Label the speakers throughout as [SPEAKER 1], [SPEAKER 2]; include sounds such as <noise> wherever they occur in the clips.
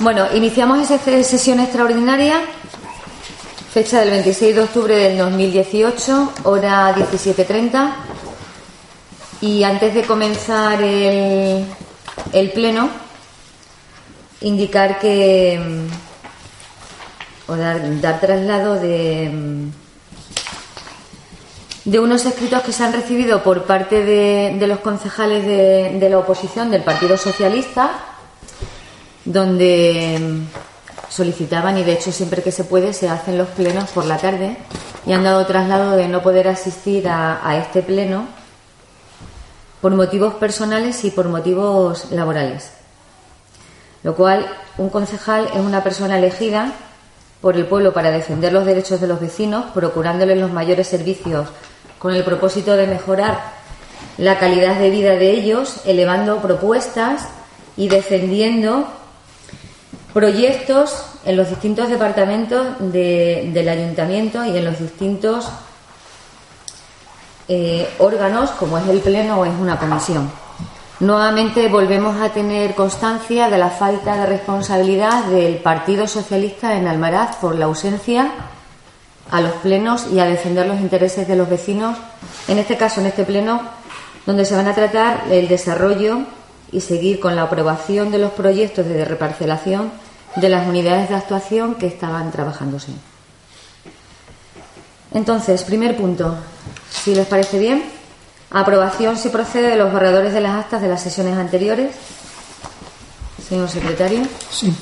[SPEAKER 1] Bueno, iniciamos esa sesión extraordinaria, fecha del 26 de octubre del 2018, hora 17.30. Y antes de comenzar el, el pleno, indicar que. o dar, traslado de. de unos escritos que se han recibido por parte de, los concejales de la oposición del Partido Socialista donde mm, solicitaban, y de hecho siempre que se puede se hacen los plenos por la tarde, y han dado traslado de no poder asistir a, a este pleno por motivos personales y por motivos laborales. Lo cual, un concejal es una persona elegida por el pueblo para defender los derechos de los vecinos, procurándoles los mayores servicios con el propósito de mejorar la calidad de vida de ellos, elevando propuestas y defendiendo proyectos en los distintos departamentos de- del ayuntamiento y en los distintos eh, órganos, como es el Pleno o es una comisión. Nuevamente volvemos a tener constancia de la falta de responsabilidad del Partido Socialista en Almaraz por la ausencia a los plenos y a defender los intereses de los vecinos, en este caso, en este pleno, donde se van a tratar el desarrollo y seguir con la aprobación de los proyectos de reparcelación de las unidades de actuación que estaban trabajándose. Entonces, primer punto, si les parece bien, aprobación si procede de los borradores de las actas de las sesiones anteriores. Señor secretario.
[SPEAKER 2] Sí.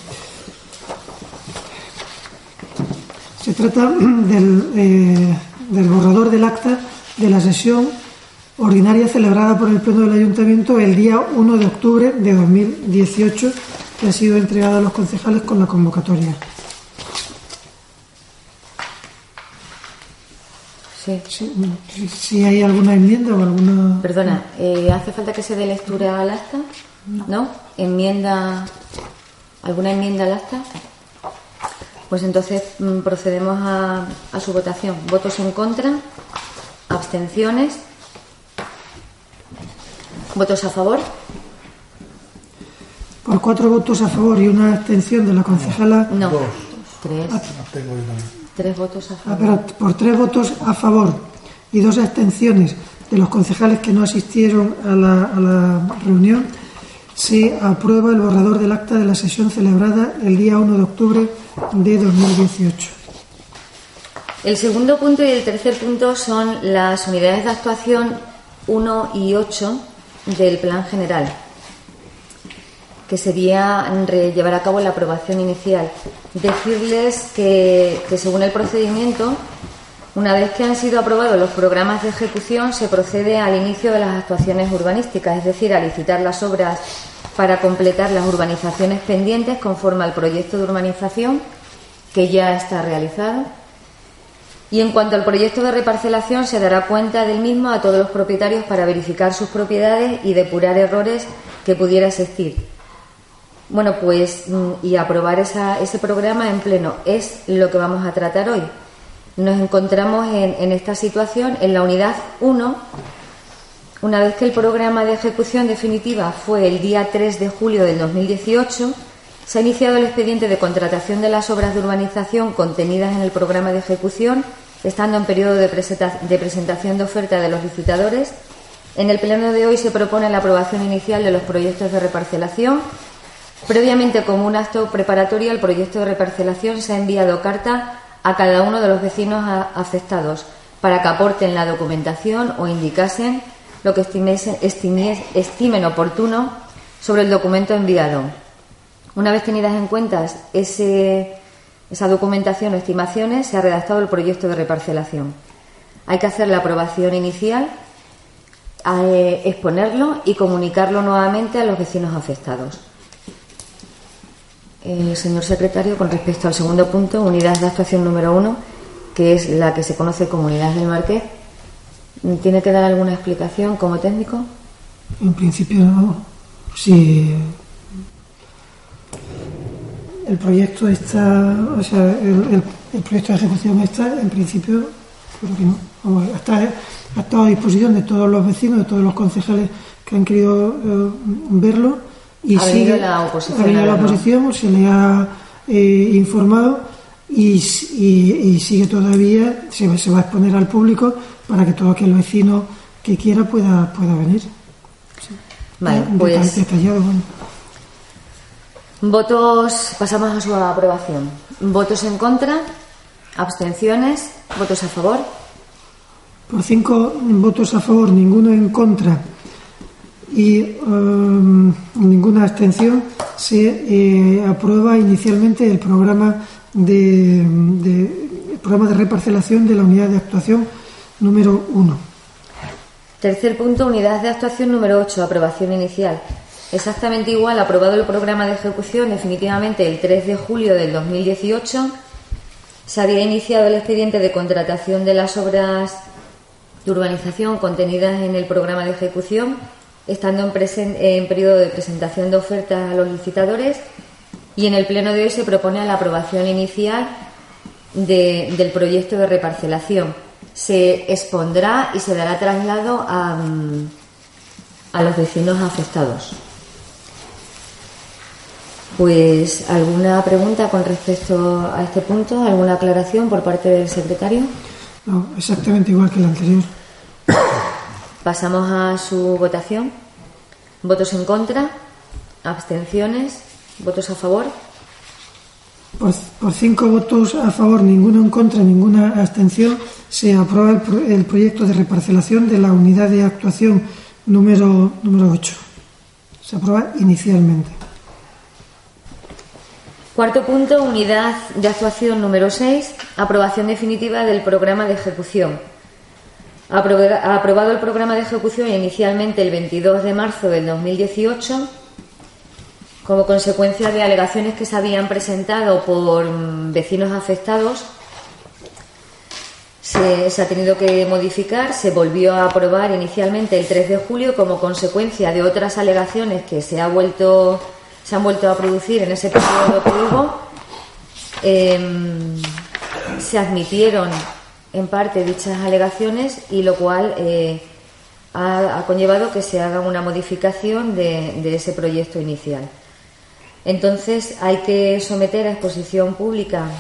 [SPEAKER 2] Se trata del, eh, del borrador del acta de la sesión ordinaria celebrada por el Pleno del Ayuntamiento el día 1 de octubre de 2018, que ha sido entregada a los concejales con la convocatoria.
[SPEAKER 1] Sí.
[SPEAKER 2] Sí, Si, si hay alguna enmienda o alguna.
[SPEAKER 1] Perdona, eh, ¿hace falta que se dé lectura al acta? No. ¿Enmienda? ¿Alguna enmienda al acta? Pues entonces mm, procedemos a, a su votación. ¿Votos en contra? ¿Abstenciones? ¿Votos a favor?
[SPEAKER 2] Por cuatro votos a favor y una abstención de la concejala.
[SPEAKER 1] No. Tres.
[SPEAKER 2] Ah,
[SPEAKER 1] Tres votos a
[SPEAKER 2] Ah,
[SPEAKER 1] favor.
[SPEAKER 2] pero por tres votos a favor y dos abstenciones de los concejales que no asistieron a la, a la reunión, se aprueba el borrador del acta de la sesión celebrada el día 1 de octubre de 2018.
[SPEAKER 1] El segundo punto y el tercer punto son las unidades de actuación 1 y 8 del plan general, que sería llevar a cabo la aprobación inicial. Decirles que según el procedimiento, una vez que han sido aprobados los programas de ejecución, se procede al inicio de las actuaciones urbanísticas, es decir, a licitar las obras para completar las urbanizaciones pendientes conforme al proyecto de urbanización que ya está realizado. Y en cuanto al proyecto de reparcelación, se dará cuenta del mismo a todos los propietarios para verificar sus propiedades y depurar errores que pudiera existir. Bueno, pues mm, y aprobar ese programa en pleno es lo que vamos a tratar hoy. Nos encontramos en, en esta situación en la unidad 1. Una vez que el programa de ejecución definitiva fue el día 3 de julio del 2018, se ha iniciado el expediente de contratación de las obras de urbanización contenidas en el programa de ejecución, estando en periodo de, presenta- de presentación de oferta de los licitadores. En el pleno de hoy se propone la aprobación inicial de los proyectos de reparcelación. Previamente, como un acto preparatorio al proyecto de reparcelación, se ha enviado carta a cada uno de los vecinos afectados para que aporten la documentación o indicasen lo que estimen oportuno sobre el documento enviado. Una vez tenidas en cuenta ese- esa documentación o estimaciones, se ha redactado el proyecto de reparcelación. Hay que hacer la aprobación inicial, eh, exponerlo y comunicarlo nuevamente a los vecinos afectados. eh, señor secretario, con respecto al segundo punto, unidad de actuación número uno, que es la que se conoce como unidad del Marqués. ¿Tiene que dar alguna explicación como técnico?
[SPEAKER 2] En principio, sí. El proyecto está, o sea, el, proyecto de ejecución está, en principio, creo que no. está, ha estado a disposición de todos los vecinos, de todos los concejales que han querido eh, verlo y
[SPEAKER 1] ha sigue la oposición,
[SPEAKER 2] ha venido la oposición se le ha eh, informado y, sigue todavía, se va, se va, a exponer al público para que todo aquel vecino que quiera pueda, pueda venir.
[SPEAKER 1] Vale, pues.
[SPEAKER 2] Detallado,
[SPEAKER 1] Votos, pasamos a su aprobación. Votos en contra, abstenciones, votos a favor.
[SPEAKER 2] Por cinco votos a favor, ninguno en contra y um, ninguna abstención, se eh, aprueba inicialmente el programa de, programa de reparcelación de la unidad de actuación número 1.
[SPEAKER 1] Tercer punto, unidad de actuación número 8, aprobación inicial. Exactamente igual, aprobado el programa de ejecución definitivamente el 3 de julio del 2018. Se había iniciado el expediente de contratación de las obras de urbanización contenidas en el programa de ejecución estando en, en periodo de presentación de ofertas a los licitadores y en el pleno de hoy se propone la aprobación inicial del proyecto de reparcelación. Se expondrá y se dará traslado a, mm, a los vecinos afectados. Pues, ¿alguna pregunta con respecto a este punto? ¿Alguna aclaración por parte del secretario?
[SPEAKER 2] No, exactamente igual que el anterior. <coughs>
[SPEAKER 1] Pasamos a su votación. ¿Votos en contra? ¿Abstenciones? ¿Votos a favor?
[SPEAKER 2] Por, cinco votos a favor, ninguno en contra, ninguna abstención, se aprueba el, proyecto de reparcelación de la unidad de actuación número, número 8. Se aprueba inicialmente.
[SPEAKER 1] Cuarto punto, unidad de actuación número 6, aprobación definitiva del programa de ejecución aprobado el programa de ejecución inicialmente el 22 de marzo del 2018 como consecuencia de alegaciones que se habían presentado por vecinos afectados. Se, ha tenido que modificar, se volvió a aprobar inicialmente el 3 de julio como consecuencia de otras alegaciones que se, ha vuelto, se han vuelto a producir en ese periodo que hubo. Em, se admitieron en parte dichas alegaciones y lo cual eh, ha, conllevado que se haga una modificación de, ese proyecto inicial. Entonces hay que someter a exposición pública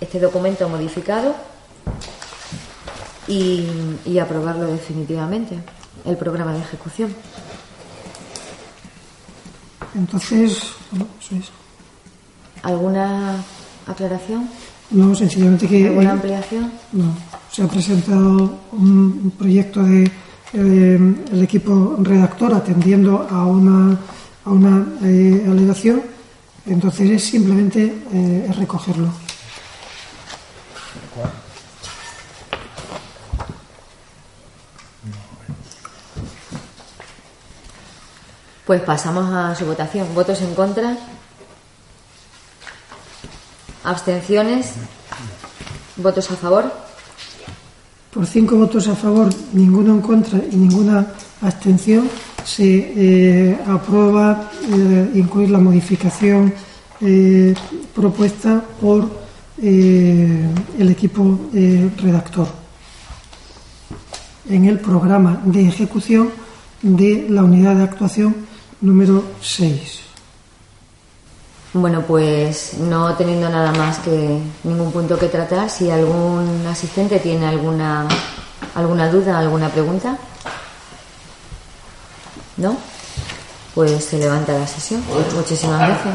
[SPEAKER 1] este documento modificado y, aprobarlo definitivamente, el programa de ejecución.
[SPEAKER 2] Entonces,
[SPEAKER 1] ¿Alguna aclaración?
[SPEAKER 2] No, sencillamente que...
[SPEAKER 1] ¿Alguna ampliación?
[SPEAKER 2] No, se ha presentado un proyecto de eh, el equipo redactor atendiendo a una, a una eh, alegación, entonces es simplemente eh, recogerlo.
[SPEAKER 1] Pues pasamos a su votación. ¿Votos en contra? ¿Abstenciones? ¿Votos a favor?
[SPEAKER 2] Por cinco votos a favor, ninguno en contra y ninguna abstención, se eh, aprueba eh, incluir la modificación eh, propuesta por el equipo redactor en el programa de ejecución de la unidad de actuación número 6.
[SPEAKER 1] Bueno, pues no teniendo nada más que ningún punto que tratar, si algún asistente tiene alguna alguna duda, alguna pregunta, ¿no? Pues se levanta la sesión. Muchísimas gracias.